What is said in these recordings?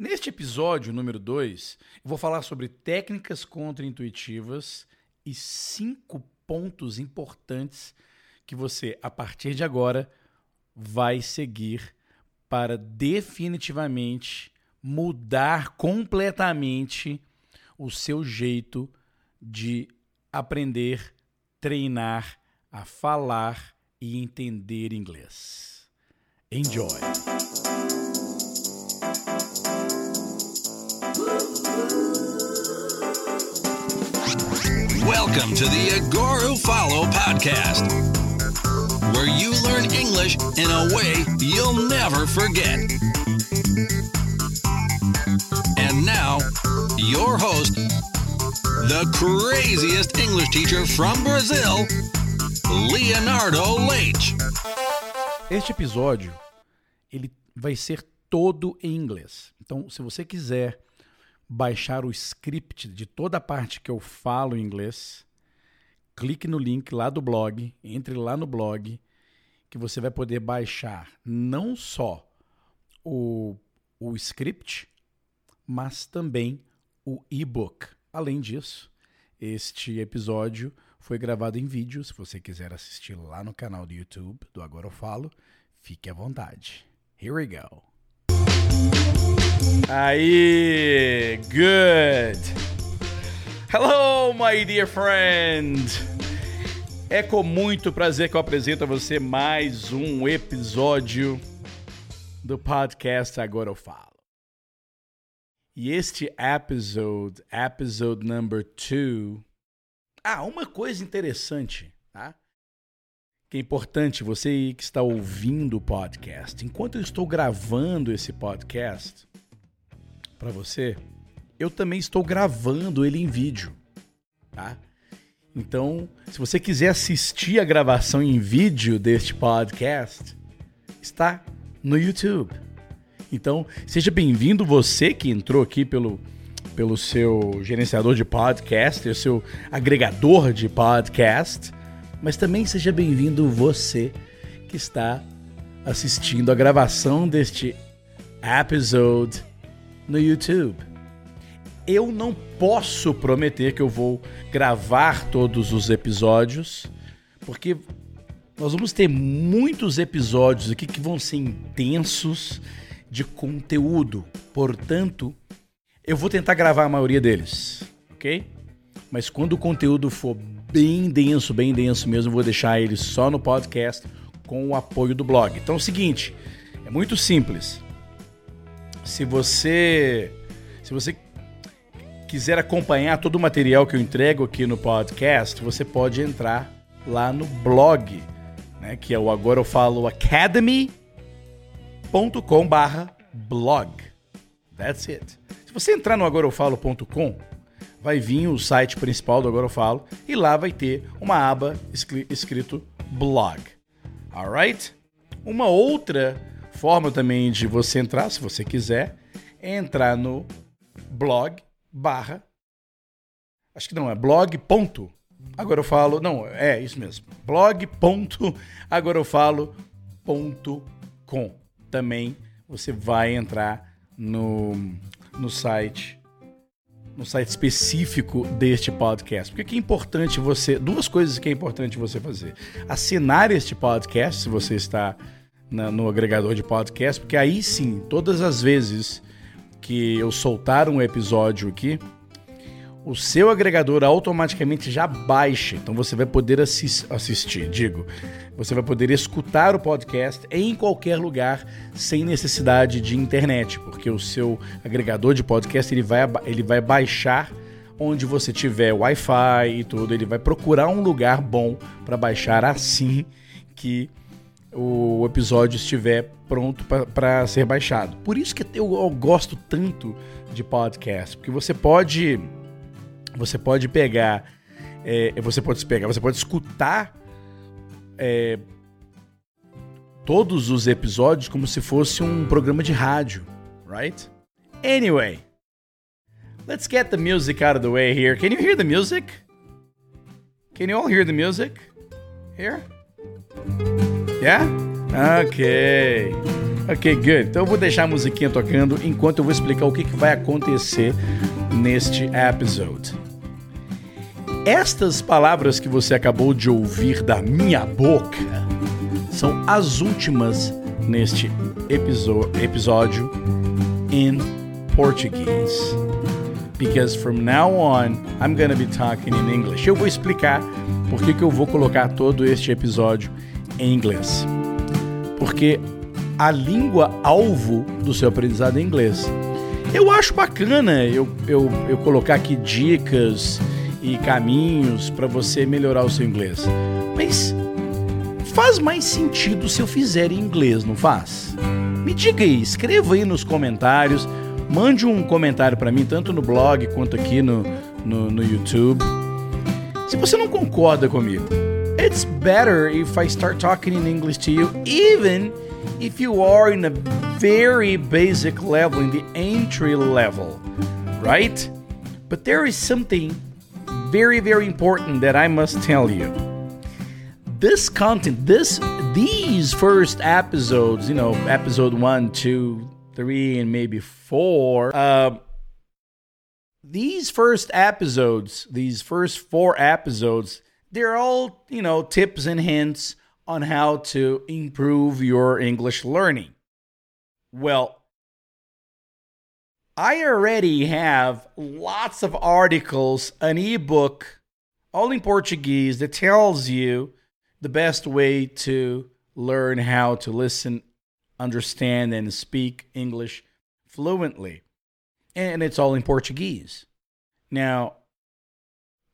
Neste episódio número 2, eu vou falar sobre técnicas contraintuitivas e cinco pontos importantes que você, a partir de agora, vai seguir para definitivamente mudar completamente o seu jeito de aprender, treinar a falar e entender inglês. Enjoy! Welcome to the Agora Follow podcast, where you learn English in a way you'll never forget. And now, your host, the craziest English teacher from Brazil, Leonardo Leite. Este episódio ele vai ser todo em inglês. Então, se você quiser baixar o script de toda a parte que eu falo em inglês, clique no link lá do blog, entre lá no blog, que você vai poder baixar não só o, o script, mas também o e-book. Além disso, este episódio foi gravado em vídeo. Se você quiser assistir lá no canal do YouTube do Agora Eu Falo, fique à vontade. Here we go. Aí, good. Hello, my dear friend. É com muito prazer que eu apresento a você mais um episódio do podcast Agora Eu Falo. E este episode, episode number two. Ah, uma coisa interessante, tá? Que é importante você que está ouvindo o podcast. Enquanto eu estou gravando esse podcast, para você, eu também estou gravando ele em vídeo, tá? Então, se você quiser assistir a gravação em vídeo deste podcast, está no YouTube. Então, seja bem-vindo você que entrou aqui pelo, pelo seu gerenciador de podcast, o seu agregador de podcast, mas também seja bem-vindo você que está assistindo a gravação deste episode no YouTube. Eu não posso prometer que eu vou gravar todos os episódios, porque nós vamos ter muitos episódios aqui que vão ser intensos de conteúdo. Portanto, eu vou tentar gravar a maioria deles, ok? Mas quando o conteúdo for bem denso, bem denso mesmo, eu vou deixar ele só no podcast com o apoio do blog. Então é o seguinte, é muito simples. Se você se você quiser acompanhar todo o material que eu entrego aqui no podcast, você pode entrar lá no blog, né, que é o agora eu falo academy.com/blog. That's it. Se você entrar no agorofalo.com, vai vir o site principal do Agora Eu Falo e lá vai ter uma aba escrito blog. Alright? Uma outra forma também de você entrar, se você quiser, é entrar no blog barra. Acho que não, é blog ponto. Agora eu falo. Não, é isso mesmo. blog ponto. Agora eu falo ponto com. Também você vai entrar no, no site no site específico deste podcast. Porque que é importante você. Duas coisas que é importante você fazer. Assinar este podcast, se você está na, no agregador de podcast, porque aí sim, todas as vezes que eu soltar um episódio aqui, o seu agregador automaticamente já baixa. Então você vai poder assis assistir, digo, você vai poder escutar o podcast em qualquer lugar sem necessidade de internet, porque o seu agregador de podcast ele vai, ele vai baixar onde você tiver Wi-Fi e tudo, ele vai procurar um lugar bom para baixar assim que o episódio estiver pronto para ser baixado. Por isso que eu, eu gosto tanto de podcast, porque você pode você pode pegar é, você pode pegar, você pode escutar é, todos os episódios como se fosse um programa de rádio, right? Anyway, let's get the music out of the way here. Can you hear the music? Can you all hear the music? Here? Yeah? Okay. Ok, good. Então eu vou deixar a musiquinha tocando enquanto eu vou explicar o que, que vai acontecer neste episode. Estas palavras que você acabou de ouvir da minha boca são as últimas neste episódio em português. Because from now on, I'm gonna be talking in English. Eu vou explicar por que eu vou colocar todo este episódio em inglês. Porque a língua alvo do seu aprendizado em inglês. Eu acho bacana eu, eu, eu colocar aqui dicas e caminhos para você melhorar o seu inglês. Mas faz mais sentido se eu fizer em inglês, não faz? Me diga aí, escreva aí nos comentários, mande um comentário para mim, tanto no blog quanto aqui no, no, no YouTube. Se você não concorda comigo, it's better if I start talking in English to you, even if you are in a very basic level, in the entry level, right? But there is something very, very important that I must tell you. This content, this these first episodes, you know, episode one, two, three, and maybe four, uh, these first episodes, these first four episodes, they're all, you know, tips and hints on how to improve your English learning. Well, I already have lots of articles, an ebook, all in Portuguese that tells you the best way to learn how to listen, understand, and speak English fluently. And it's all in Portuguese. Now,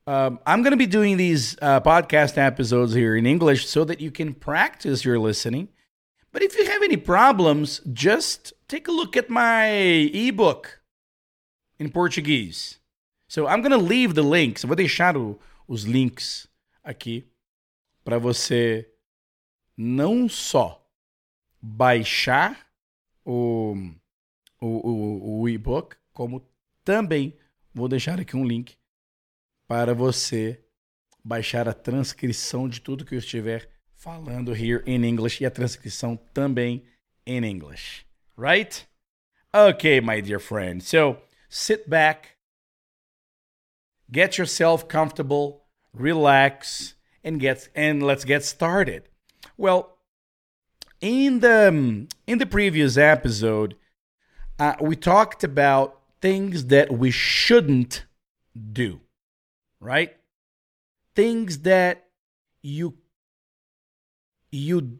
um, I'm going to be doing these uh, podcast episodes here in English so that you can practice your listening. But if you have any problems, just take a look at my ebook in Portuguese. So I'm going to leave the links. Eu vou deixar o, os links aqui para você não só baixar o, o, o, o e-book, como também vou deixar aqui um link para você baixar a transcrição de tudo que eu estiver falando here in English e a transcrição também in English. Right? Okay, my dear friend. So sit back, get yourself comfortable, relax, and get and let's get started. Well, in the in the previous episode, uh, we talked about things that we shouldn't do right? Things that you you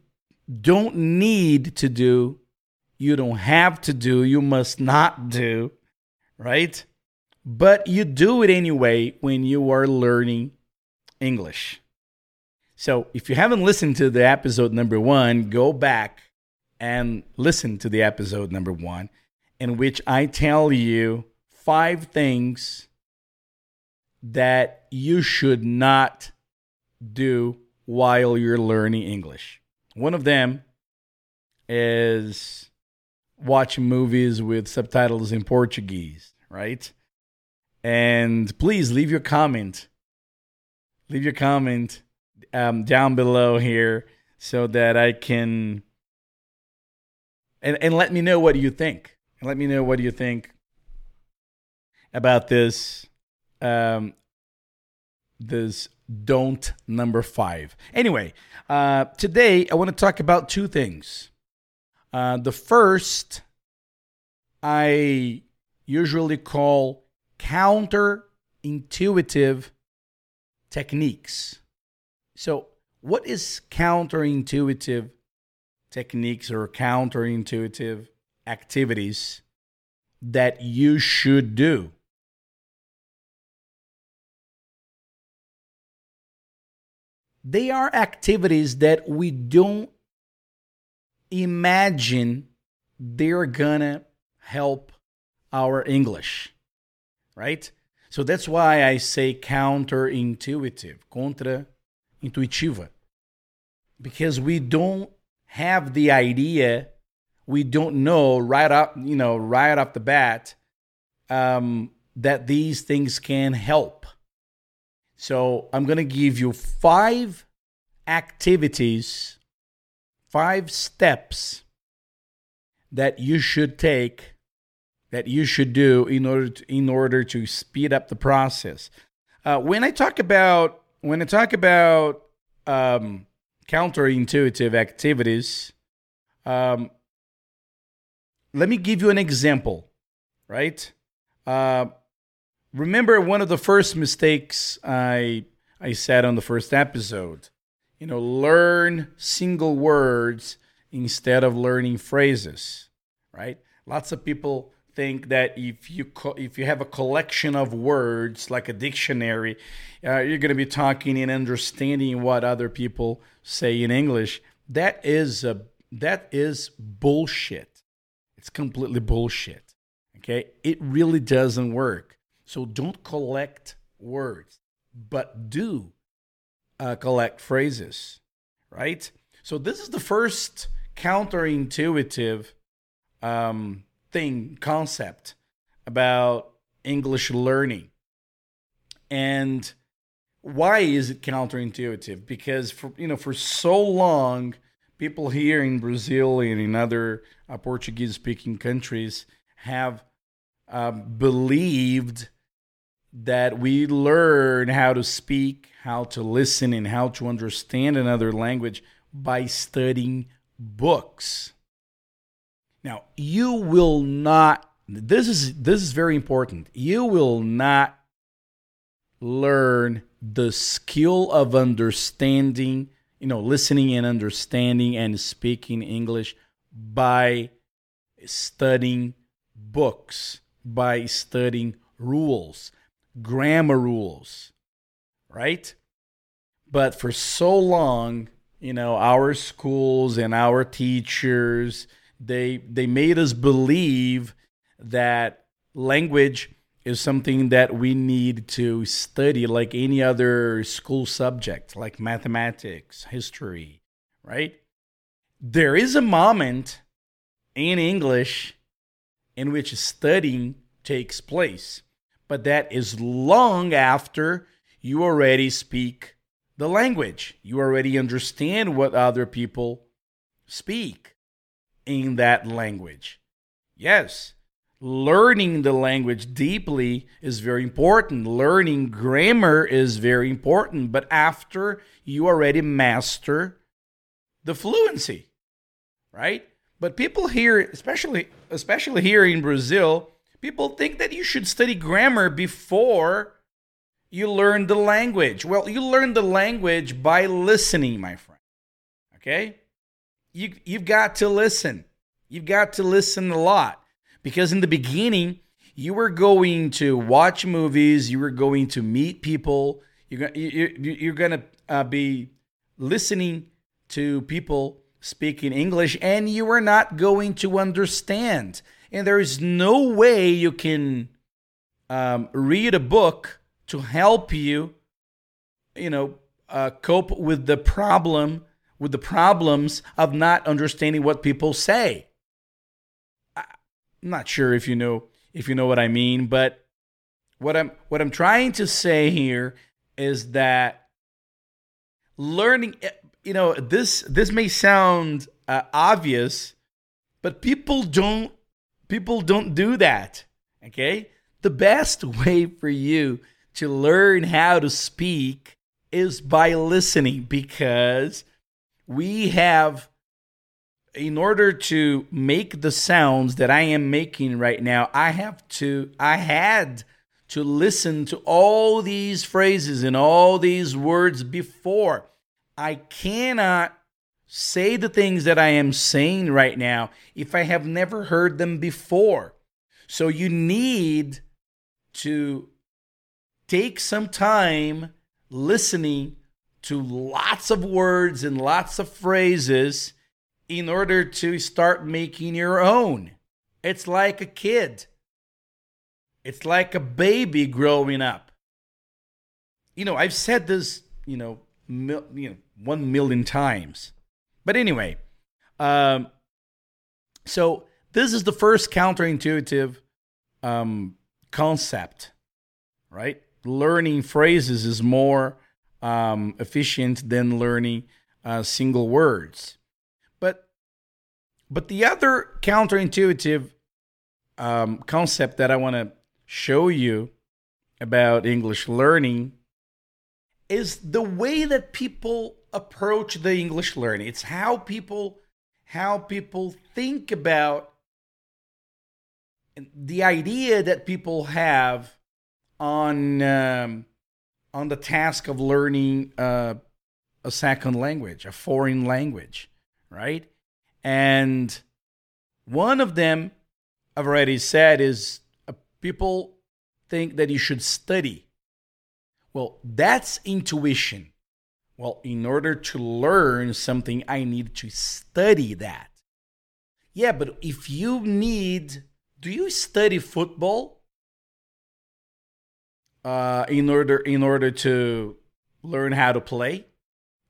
don't need to do, you don't have to do, you must not do, right? But you do it anyway when you are learning English. So if you haven't listened to the episode number one, go back and listen to the episode number one, in which I tell you five things that you should not do while you're learning English. One of them is watch movies with subtitles in Portuguese, right? And please leave your comment. Leave your comment um, down below here so that I can and and let me know what you think. And let me know what you think about this um, this don't number five. Anyway, uh, today I want to talk about two things. Uh, the first, I usually call counterintuitive techniques. So, what is counterintuitive techniques or counterintuitive activities that you should do? They are activities that we don't imagine they're gonna help our English, right? So that's why I say counterintuitive, contra intuitiva, because we don't have the idea, we don't know right up, you know, right off the bat, um, that these things can help. So I'm going to give you five activities, five steps that you should take that you should do in order to, in order to speed up the process. Uh, when I talk about when I talk about um, counterintuitive activities, um, let me give you an example, right? Uh, remember one of the first mistakes I I said on the first episode. You know, learn single words instead of learning phrases, right? Lots of people think that if you co- if you have a collection of words like a dictionary, uh, you're going to be talking and understanding what other people say in English. That is a that is bullshit. It's completely bullshit. Okay, it really doesn't work. So don't collect words, but do uh, collect phrases, right? So this is the first counterintuitive um, thing, concept about English learning. And why is it counterintuitive? Because for you know, for so long, people here in Brazil and in other uh, Portuguese-speaking countries have um, believed that we learn how to speak, how to listen, and how to understand another language by studying books. Now, you will not this is this is very important. You will not learn the skill of understanding, you know, listening and understanding and speaking English by studying books, by studying rules, grammar rules, right? But for so long, you know, our schools and our teachers they they made us believe that language is something that we need to study like any other school subject like mathematics history right there is a moment in english in which studying takes place but that is long after you already speak the language you already understand what other people speak in that language. Yes, learning the language deeply is very important. Learning grammar is very important, but after you already master the fluency, right? But people here, especially especially here in Brazil, people think that you should study grammar before you learn the language. Well, you learn the language by listening, my friend. Okay? you you've got to listen. You've got to listen a lot because in the beginning you were going to watch movies, you were going to meet people, you're you're, you're going to uh, be listening to people speaking English, and you are not going to understand. And there is no way you can um, read a book to help you, you know, uh, cope with the problem with the problems of not understanding what people say. I'm not sure if you know if you know what I mean, but what I'm what I'm trying to say here is that learning eh, you know this this may sound uh, obvious but people don't people don't do that okay the best way for you to learn how to speak is by listening because we have in order to make the sounds that I am making right now, I have to I had to listen to all these phrases and all these words before. I cannot say the things that I am saying right now if I have never heard them before. So you need to take some time listening to lots of words and lots of phrases in order to start making your own. It's like a kid. It's like a baby growing up. You know, I've said this, you know, mil, you know, one million times. But anyway, um, so this is the first counterintuitive um, concept, right? Learning phrases is more um, efficient than learning uh, single words. But But the other counterintuitive um, concept that I want to show you about English learning is the way that people approach the English learning. It's how people how people think about the idea that people have on um, on the task of learning uh, a second language, a foreign language, right? And one of them I've already said is uh, people think that you should study. Well, that's intuition. Well, in order to learn something, I need to study that. Yeah, but if you need, do you study football uh, in order in order to learn how to play?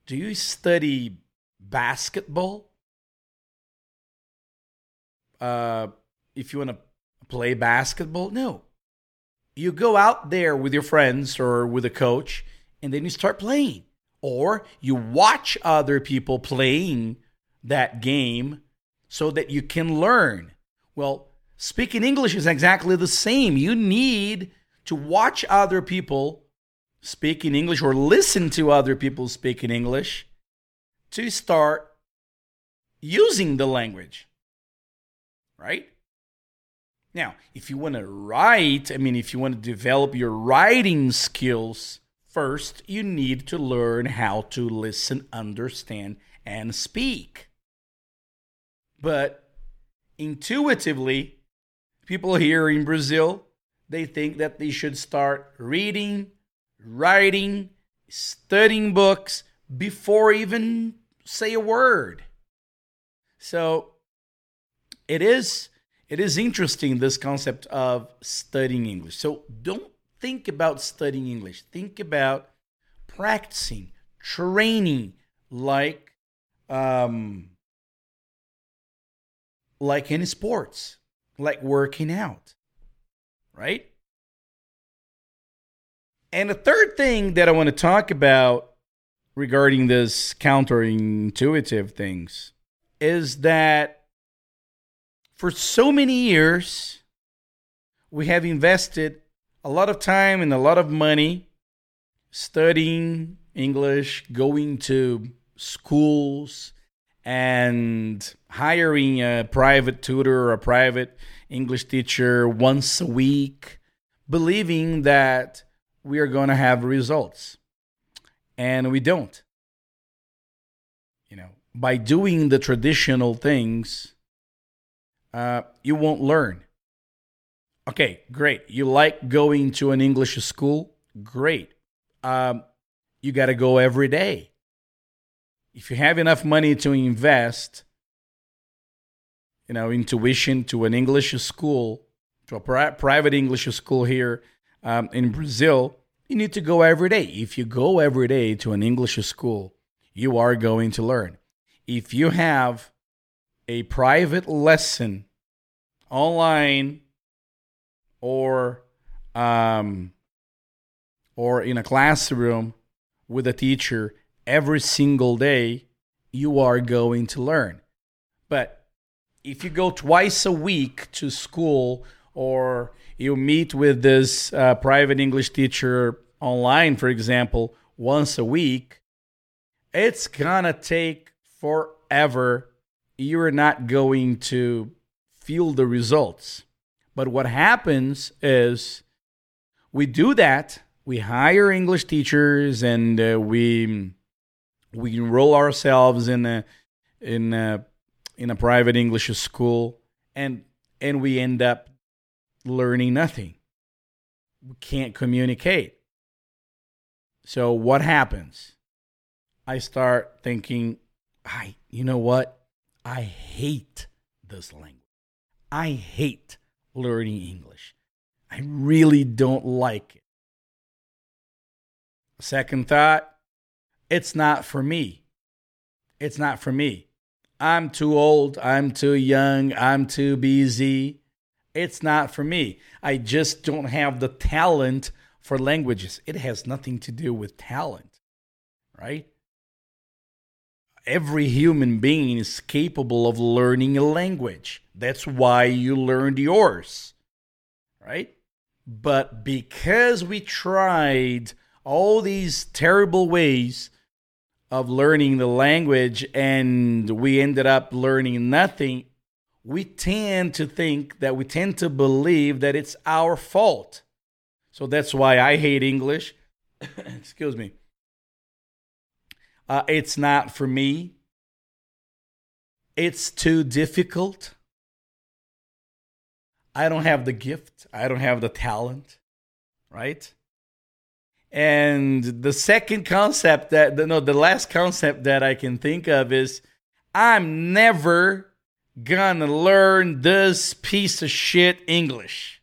Do you study basketball? Uh, if you want to play basketball. No. You go out there with your friends or with a coach and then you start playing. Or you watch other people playing that game so that you can learn. Well, speaking English is exactly the same. You need to watch other people speak in English or listen to other people speak in English to start using the language. Right? Now, if you want to write, I mean, if you want to develop your writing skills, first you need to learn how to listen, understand, and speak. But intuitively, people here in Brazil, they think that they should start reading, writing, studying books before even say a word. So it is it is interesting this concept of studying English. So don't think about studying English. Think about practicing, training like um like in sports, like working out. Right? And the third thing that I want to talk about regarding this counterintuitive things is that for so many years, we have invested a lot of time and a lot of money studying English, going to schools, and hiring a private tutor or a private English teacher once a week, believing that we are going to have results. And we don't. You know, by doing the traditional things, uh, you won't learn. Okay, great. You like going to an English school? Great. Um, you got to go every day. If you have enough money to invest, you know, in tuition to an English school, to a pri- private English school here um, in Brazil, you need to go every day. If you go every day to an English school, you are going to learn. If you have a private lesson online or um, or in a classroom with a teacher every single day, you are going to learn. But if you go twice a week to school or you meet with this uh, private English teacher online, for example, once a week, it's gonna take forever you're not going to feel the results. But what happens is we do that. We hire English teachers and uh, we we enroll ourselves in a in a in a private English school and and we end up learning nothing. We can't communicate. So what happens? I start thinking, I you know what? I hate this language. I hate learning English. I really don't like it. Second thought, it's not for me. It's not for me. I'm too old. I'm too young. I'm too busy. It's not for me. I just don't have the talent for languages. It has nothing to do with talent, right? Every human being is capable of learning a language. That's why you learned yours, right? But because we tried all these terrible ways of learning the language and we ended up learning nothing, we tend to think that we tend to believe that it's our fault. So that's why I hate English. Excuse me. Uh, it's not for me. It's too difficult. I don't have the gift. I don't have the talent, right? And the second concept that no, the last concept that I can think of is I'm never gonna learn this piece of shit English.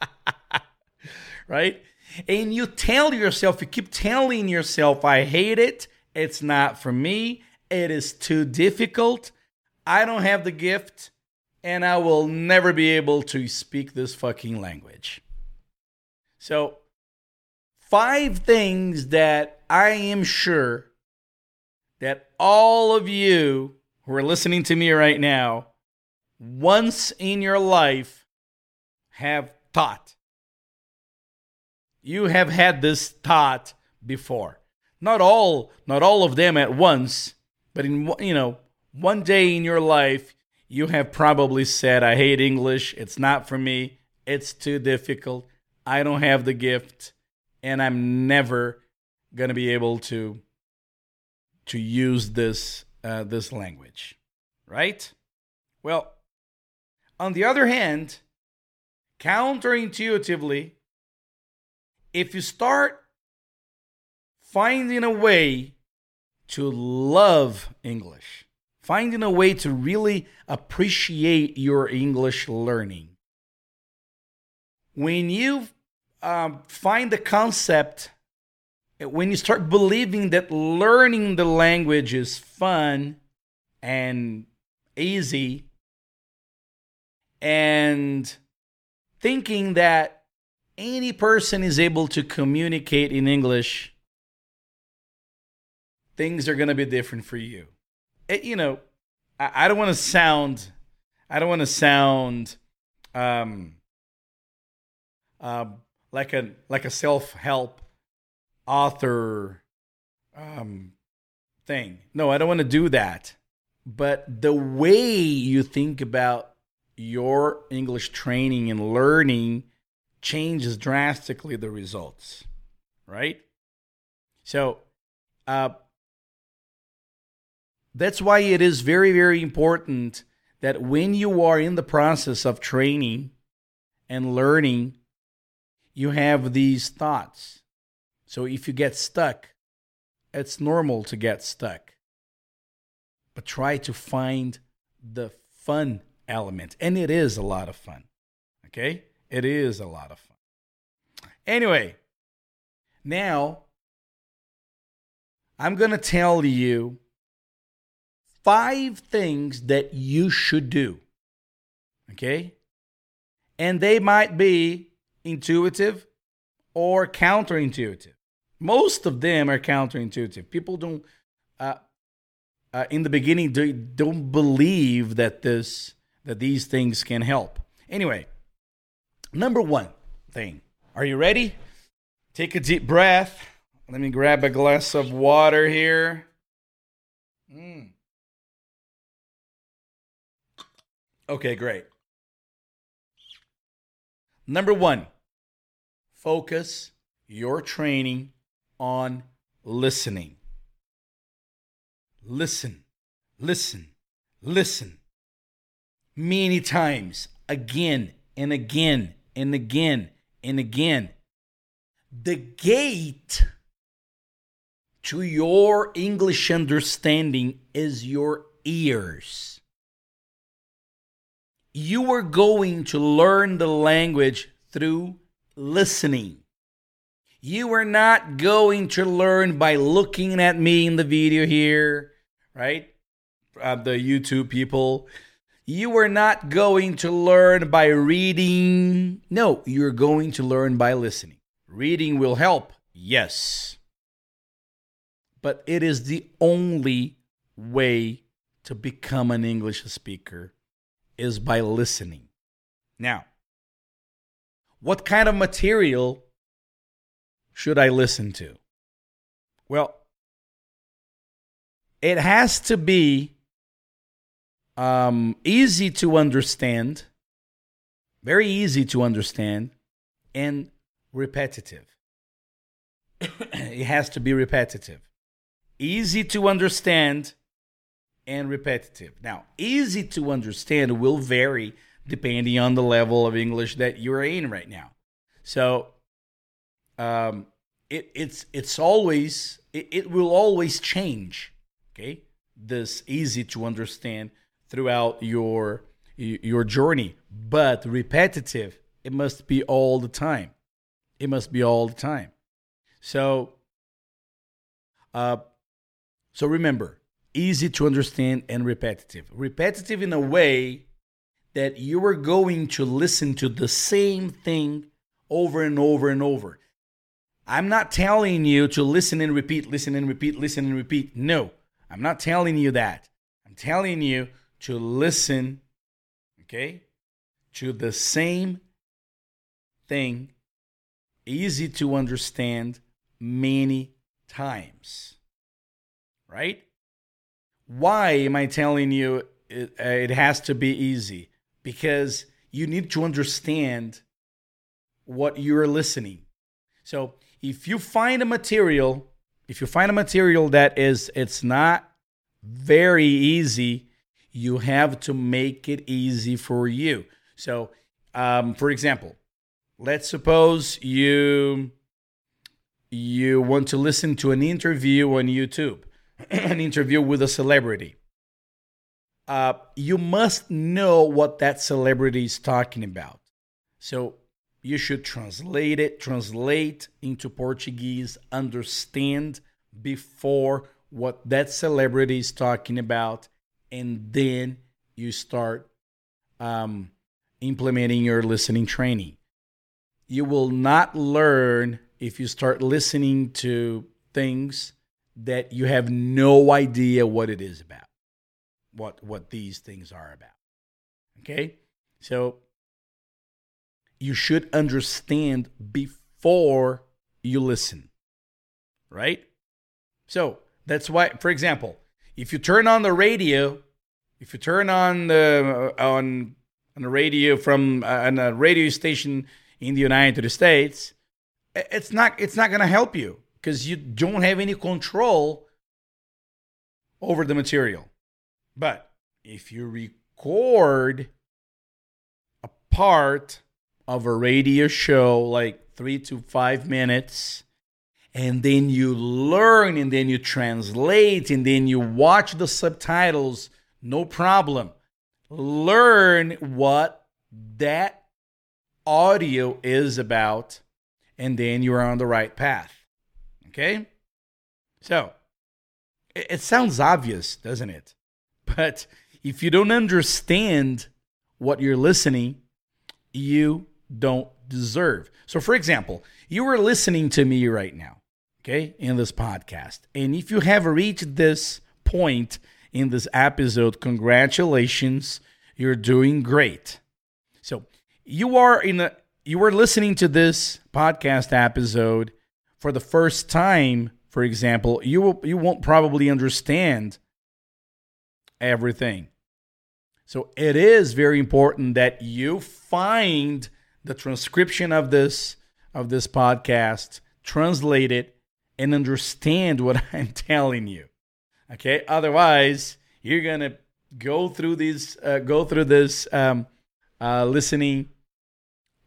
right? And you tell yourself, you keep telling yourself, I hate it. It's not for me. It is too difficult. I don't have the gift. And I will never be able to speak this fucking language. So, five things that I am sure that all of you who are listening to me right now, once in your life, have thought. You have had this thought before. Not all, not all of them at once, but in you know, one day in your life, you have probably said, "I hate English. It's not for me. It's too difficult. I don't have the gift, and I'm never going to be able to to use this uh, this language." Right? Well, on the other hand, counterintuitively, if you start finding a way to love English, finding a way to really appreciate your English learning, when you um, find the concept, when you start believing that learning the language is fun and easy, and thinking that any person is able to communicate in English, things are going to be different for you. It, you know, I, I don't want to sound, I don't want to sound, um, uh, like a like a self help author, um, thing. No, I don't want to do that. But the way you think about your English training and learning changes drastically the results, right? So, uh, that's why it is very, very important that when you are in the process of training and learning, you have these thoughts. So, if you get stuck, it's normal to get stuck. But try to find the fun element. And it is a lot of fun. Okay? It is a lot of fun. Anyway, now I'm going to tell you five things that you should do. Okay? And they might be intuitive or counterintuitive. Most of them are counterintuitive. People don't, uh, uh, in the beginning, they don't believe that this that these things can help. Anyway, Number one thing. Are you ready? Take a deep breath. Let me grab a glass of water here. Mm. Okay, great. Number one, focus your training on listening. Listen, listen, listen. Many times, again and again and again and again. The gate to your English understanding is your ears. You are going to learn the language through listening. You are not going to learn by looking at me in the video here, right? Uh, the YouTube people. You are not going to learn by reading. No, you're going to learn by listening. Reading will help, yes. But it is the only way to become an English speaker is by listening. Now, what kind of material should I listen to? Well, it has to be um, easy to understand, very easy to understand, and repetitive. it has to be repetitive, easy to understand, and repetitive. Now, easy to understand will vary depending on the level of English that you're in right now. So, um, it, it's it's always it, it will always change. Okay, this easy to understand throughout your your journey, but repetitive. It must be all the time. It must be all the time. So, uh, so remember, easy to understand and repetitive. Repetitive in a way that you are going to listen to the same thing over and over and over. I'm not telling you to listen and repeat, listen and repeat, listen and repeat. No, I'm not telling you that. I'm telling you to listen, okay, to the same thing, easy to understand many times. Right? Why am I telling you it, uh, it has to be easy? Because you need to understand what you're listening. So if you find a material, if you find a material that is it's not very easy, you have to make it easy for you. So, um, for example, let's suppose you you want to listen to an interview on YouTube an interview with a celebrity, uh, you must know what that celebrity is talking about. So you should translate it, translate into Portuguese, understand before what that celebrity is talking about, and then you start um, implementing your listening training. You will not learn if you start listening to things that you have no idea what it is about, what what these things are about. Okay, so you should understand before you listen, right? So that's why, for example, if you turn on the radio, if you turn on the on on a radio from uh, on a radio station in the United States, it's not it's not going to help you because you don't have any control over the material. But if you record a part of a radio show, like three to five minutes, and then you learn and then you translate and then you watch the subtitles, no problem. Learn what that audio is about, and then you are on the right path. Okay? So, it, it sounds obvious, doesn't it? But if you don't understand what you're listening, you don't deserve. So, for example, you are listening to me right now, okay, in this podcast. And if you have reached this point in this episode, congratulations, you're doing great. So, you are in a you are listening to this podcast episode for the first time, for example, you will you won't probably understand everything. So it is very important that you find the transcription of this of this podcast, translate it, and understand what I'm telling you. Okay, otherwise you're gonna go through these uh, go through this um, uh, listening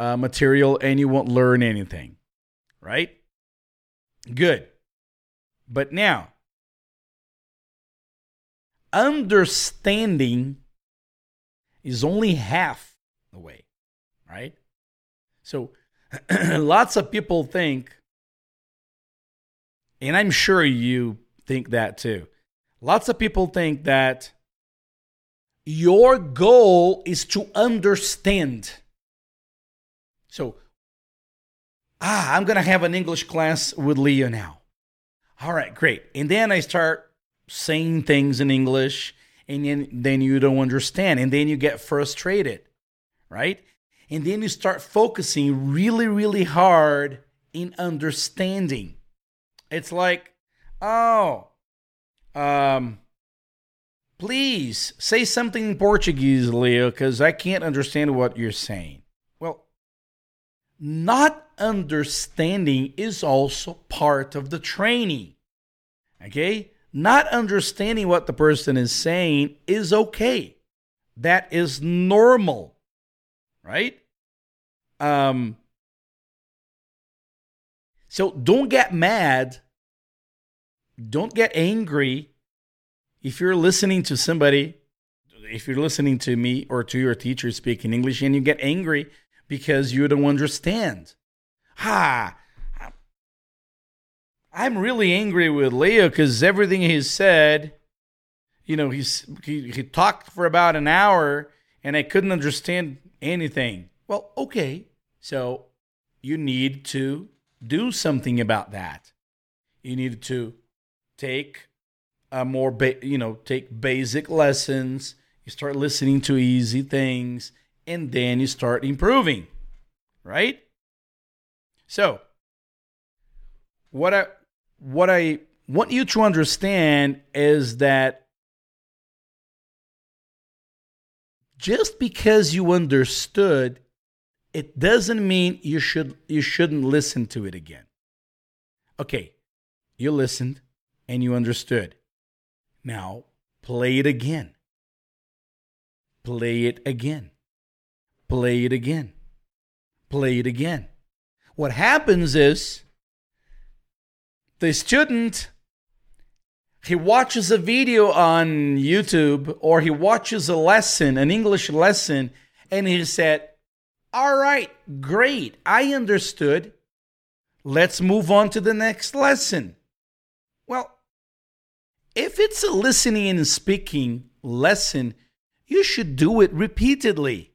uh, material and you won't learn anything, right? Good. But now, understanding is only half the way, right? So, lots of people think, and I'm sure you think that too. Lots of people think that your goal is to understand. So, ah, I'm going to have an English class with Leo now. All right, great. And then I start, saying things in English and then, then you don't understand and then you get frustrated, right? And then you start focusing really, really hard in understanding. It's like, oh, um, please say something in Portuguese, Leo, because I can't understand what you're saying. Not understanding is also part of the training. Okay? Not understanding what the person is saying is okay. That is normal. Right? Um so don't get mad. Don't get angry if you're listening to somebody, if you're listening to me or to your teacher speaking English and you get angry because you don't understand. Ha! I'm really angry with Leo because everything he said, you know, he's he, he talked for about an hour and I couldn't understand anything. Well, okay. So you need to do something about that. You need to take a more, ba- you know, take basic lessons. You start listening to easy things, and then you start improving, right? So, what I what I want you to understand is that just because you understood it doesn't mean you should you shouldn't listen to it again. Okay, you listened and you understood. Now play it again. Play it again. Play it again. Play it again. What happens is the student he watches a video on YouTube or he watches a lesson, an English lesson, and he said, All right, great, I understood. Let's move on to the next lesson. Well, if it's a listening and speaking lesson, you should do it repeatedly.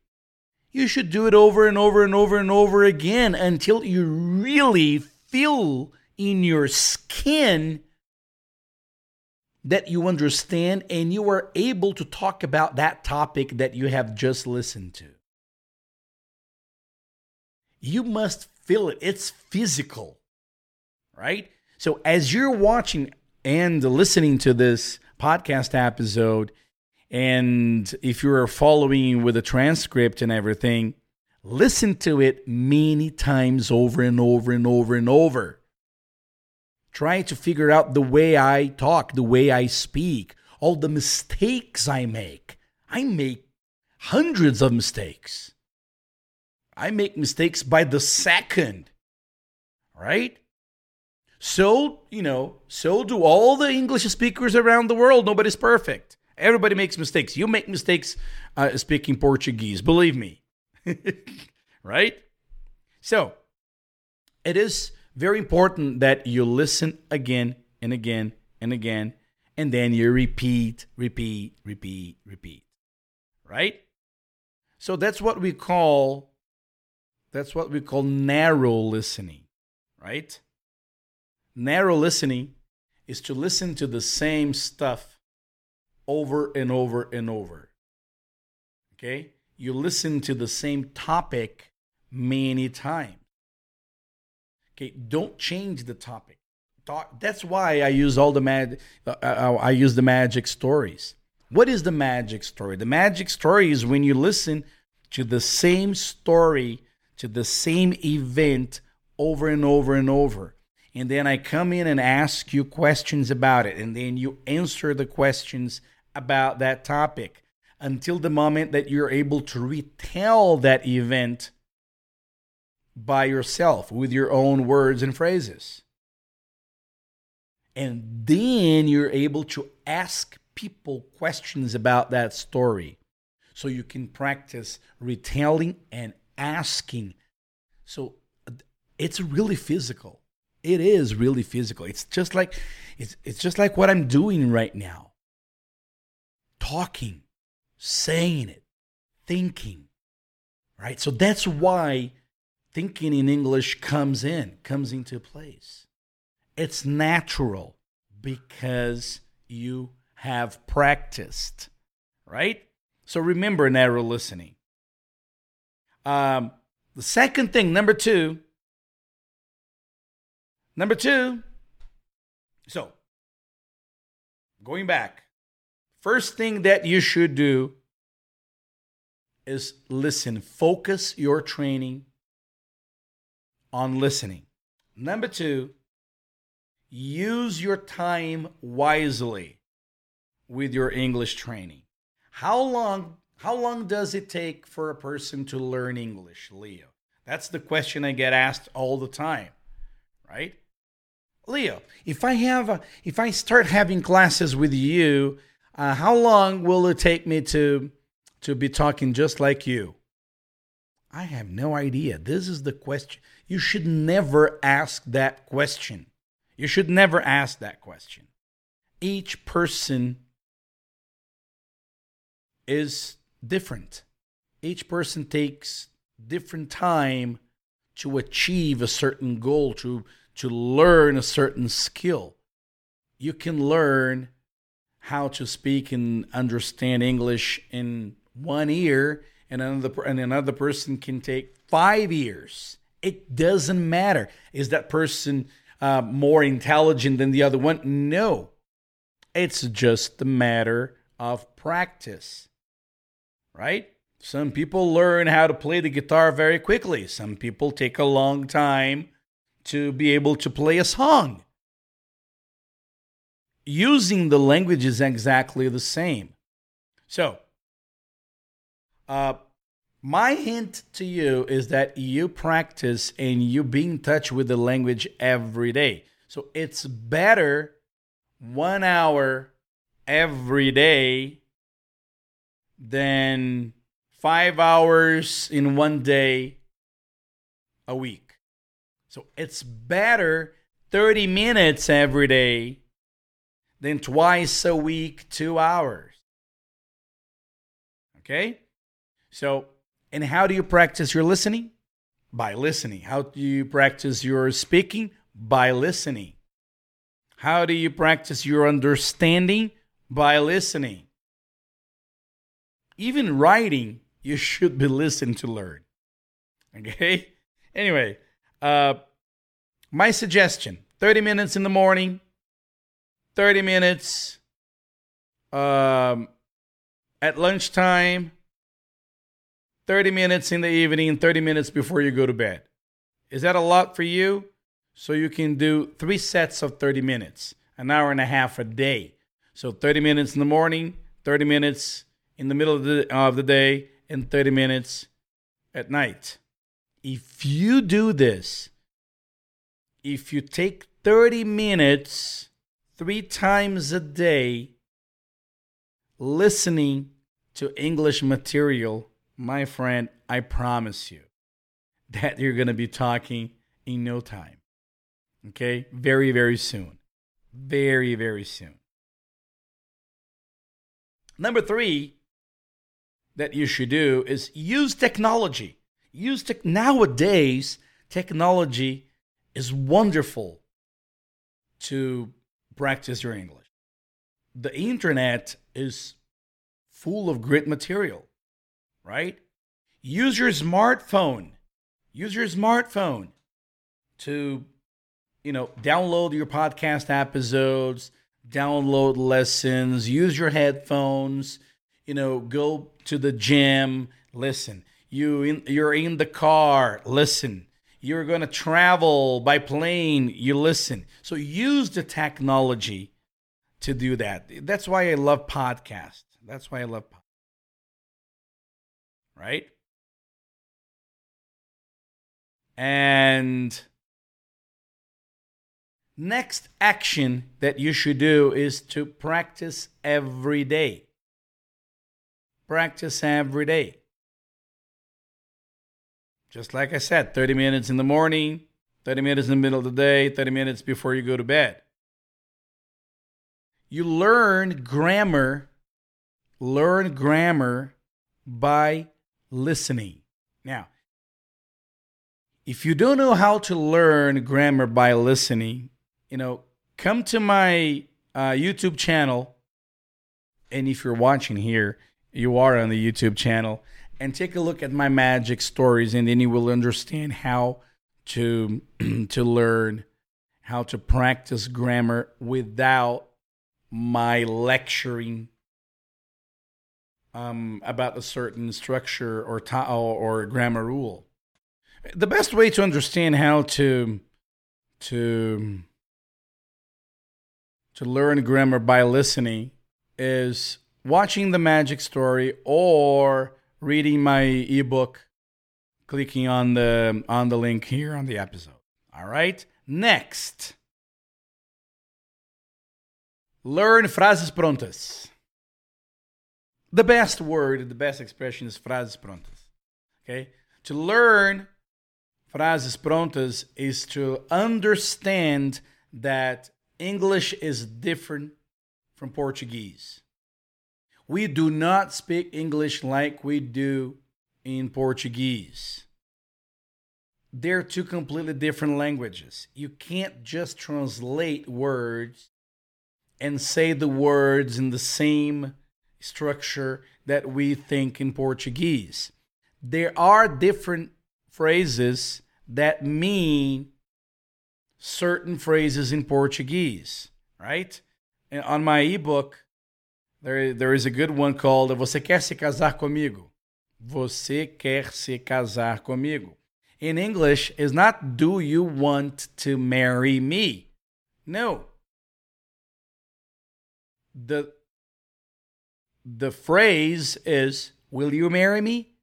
You should do it over and over and over and over again until you really feel in your skin that you understand and you are able to talk about that topic that you have just listened to. You must feel it, it's physical, right? So as you're watching and listening to this podcast episode, and if you're following with a transcript and everything, listen to it many times over and over and over and over. Try to figure out the way I talk, the way I speak, all the mistakes I make. I make hundreds of mistakes. I make mistakes by the second, right? So, you know, so do all the English speakers around the world. Nobody's perfect. Everybody makes mistakes. You make mistakes uh, speaking Portuguese, believe me. right? So, it is very important that you listen again and again and again, and then you repeat, repeat, repeat, repeat. Right? So that's what we call that's what we call narrow listening, right? Narrow listening is to listen to the same stuff over and over and over. Okay? You listen to the same topic many times. Okay, don't change the topic. That's why I use all the mag. Uh, uh, I use the magic stories. What is the magic story? The magic story is when you listen to the same story, to the same event over and over and over and then I come in and ask you questions about it, and then you answer the questions about that topic until the moment that you're able to retell that event by yourself with your own words and phrases. And then you're able to ask people questions about that story. So you can practice retelling and asking. So it's really physical it is really physical. It's just like it's it's just like what I'm doing right now. Talking, saying it, thinking. Right? So that's why thinking in English comes in, comes into place. It's natural because you have practiced, right? So remember narrow listening. Um, the second thing, number two, number two, so going back, first thing that you should do is listen. Focus your training on listening. Number two, use your time wisely with your English training. How long how long does it take for a person to learn English, Leo? That's the question I get asked all the time, right? Leo, if I have a, if I start having classes with you, uh, how long will it take me to to be talking just like you? I have no idea. This is the question. You should never ask that question. You should never ask that question. Each person is different. Each person takes different time to achieve a certain goal, to, to learn a certain skill. You can learn how to speak and understand English in one year, and another, and another person can take five years. It doesn't matter. Is that person uh, more intelligent than the other one? No. It's just a matter of practice right? Some people learn how to play the guitar very quickly. Some people take a long time to be able to play a song. Using the language is exactly the same. So, uh, my hint to you is that you practice and you be in touch with the language every day. So it's better one hour every day than five hours in one day a week. So it's better 30 minutes every day than twice a week, two hours. Okay? So, and how do you practice your listening? By listening. How do you practice your speaking? By listening. How do you practice your understanding? By listening even writing, you should be listening to learn. Okay? Anyway, uh, my suggestion 30 minutes in the morning, 30 minutes um, at lunchtime, 30 minutes in the evening, 30 minutes before you go to bed. Is that a lot for you? So you can do three sets of 30 minutes, an hour and a half a day. So 30 minutes in the morning, 30 minutes in the middle of the, of the day and 30 minutes at night. If you do this, if you take 30 minutes three times a day listening to English material, my friend, I promise you that you're going to be talking in no time. Okay? Very, very soon. Very, very soon. Number three, that you should do is use technology. Use tech nowadays technology is wonderful to practice your English. The internet is full of great material, right? Use your smartphone. Use your smartphone to you know, download your podcast episodes, download lessons, use your headphones, you know, go to the gym, listen. You in, you're in the car, listen. You're going to travel by plane, you listen. So use the technology to do that. That's why I love podcasts. That's why I love podcasts. Right? And next action that you should do is to practice every day. Practice every day. Just like I said, 30 minutes in the morning, 30 minutes in the middle of the day, 30 minutes before you go to bed. You learn grammar, learn grammar by listening. Now, if you don't know how to learn grammar by listening, you know, come to my uh, YouTube channel, and if you're watching here, you are on the YouTube channel, and take a look at my magic stories, and then you will understand how to to learn how to practice grammar without my lecturing um, about a certain structure or, ta- or grammar rule. The best way to understand how to to to learn grammar by listening is watching the magic story or reading my ebook clicking on the on the link here on the episode. All right next. Learn frases prontas. The best word the best expression is frases prontas okay? To learn frases prontas is to understand that English is different from Portuguese. We do not speak English like we do in Portuguese. They're two completely different languages. You can't just translate words and say the words in the same structure that we think in Portuguese. There are different phrases that mean certain phrases in Portuguese, right? And on my ebook, there, there is a good one called Você quer se casar comigo? Você quer se casar comigo? In English, is not do you want to marry me? No. The the phrase is will you marry me?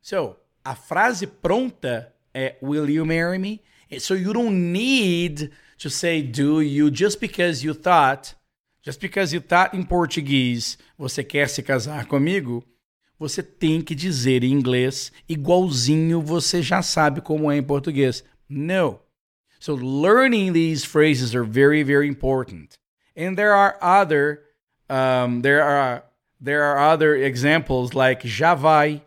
So, a frase pronta é will you marry me? So you don't need to say do you just because you thought, just because you thought in Português, você quer se casar comigo, você tem que dizer em inglês igualzinho você já sabe como é em português. No. So learning these phrases are very very important. And there are other um, there are there are other examples like já vai,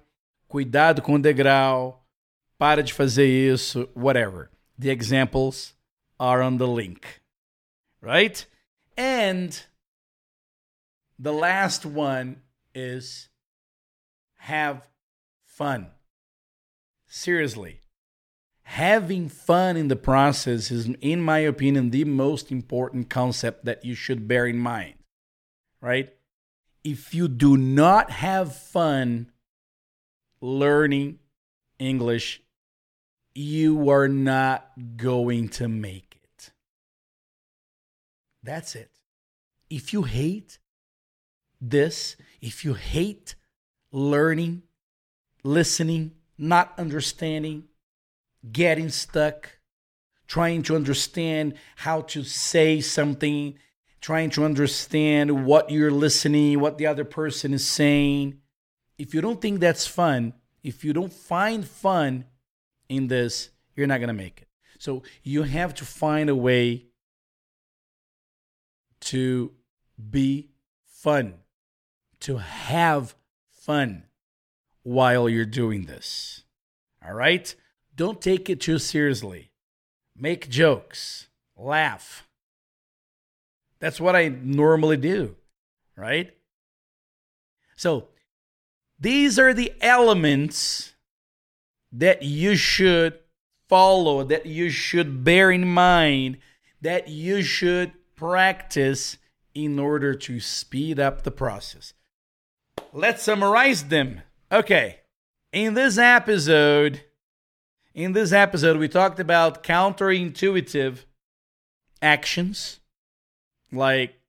cuidado com o degrau, para de fazer isso, whatever. The examples are on the link, right? And the last one is have fun. Seriously. Having fun in the process is, in my opinion, the most important concept that you should bear in mind, right? If you do not have fun learning English, you are not going to make it. That's it. If you hate this, if you hate learning, listening, not understanding, getting stuck, trying to understand how to say something, trying to understand what you're listening, what the other person is saying. If you don't think that's fun, if you don't find fun in this, you're not going to make it. So you have to find a way to be fun, to have fun while you're doing this. All right? Don't take it too seriously. Make jokes, laugh. That's what I normally do, right? So, these are the elements that you should follow, that you should bear in mind, that you should practice in order to speed up the process. Let's summarize them. Okay. In this episode, in this episode we talked about counterintuitive actions like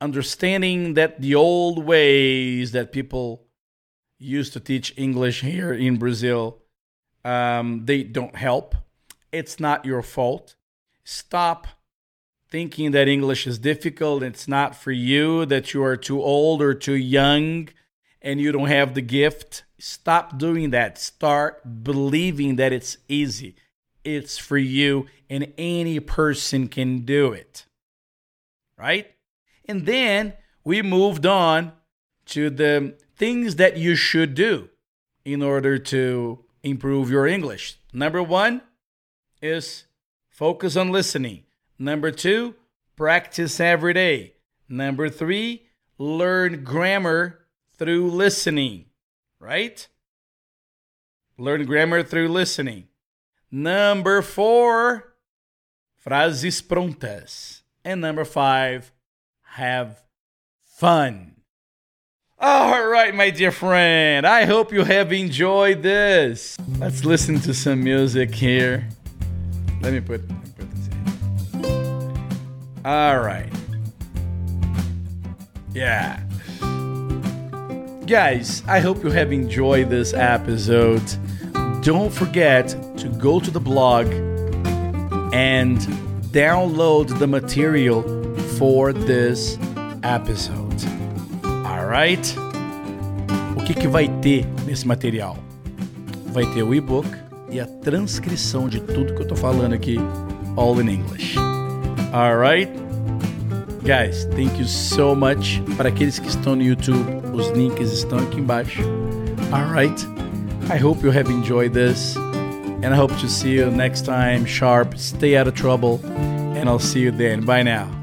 understanding that the old ways that people used to teach English here in Brazil, um, they don't help. It's not your fault. Stop thinking that English is difficult. It's not for you, that you are too old or too young and you don't have the gift. Stop doing that. Start believing that it's easy. It's for you, and any person can do it. Right? And then we moved on to the things that you should do in order to improve your English. Number one is focus on listening. Number two, practice every day. Number three, learn grammar through listening, right? Learn grammar through listening. Number four, frases prontas. And number five, have fun. All right, my dear friend, I hope you have enjoyed this. Let's listen to some music here. Let me put, All right. Yeah. Guys, I hope you have enjoyed this episode. Don't forget to go to the blog and download the material for this episode. Alright? O que, que vai ter nesse material? Vai ter o e-book e a transcrição de tudo que eu tô falando aqui, all in English. Alright? Guys, thank you so much. Para aqueles que estão no YouTube, os links estão aqui embaixo. Alright? I hope you have enjoyed this. And I hope to see you next time. Sharp, stay out of trouble. And I'll see you then. Bye now.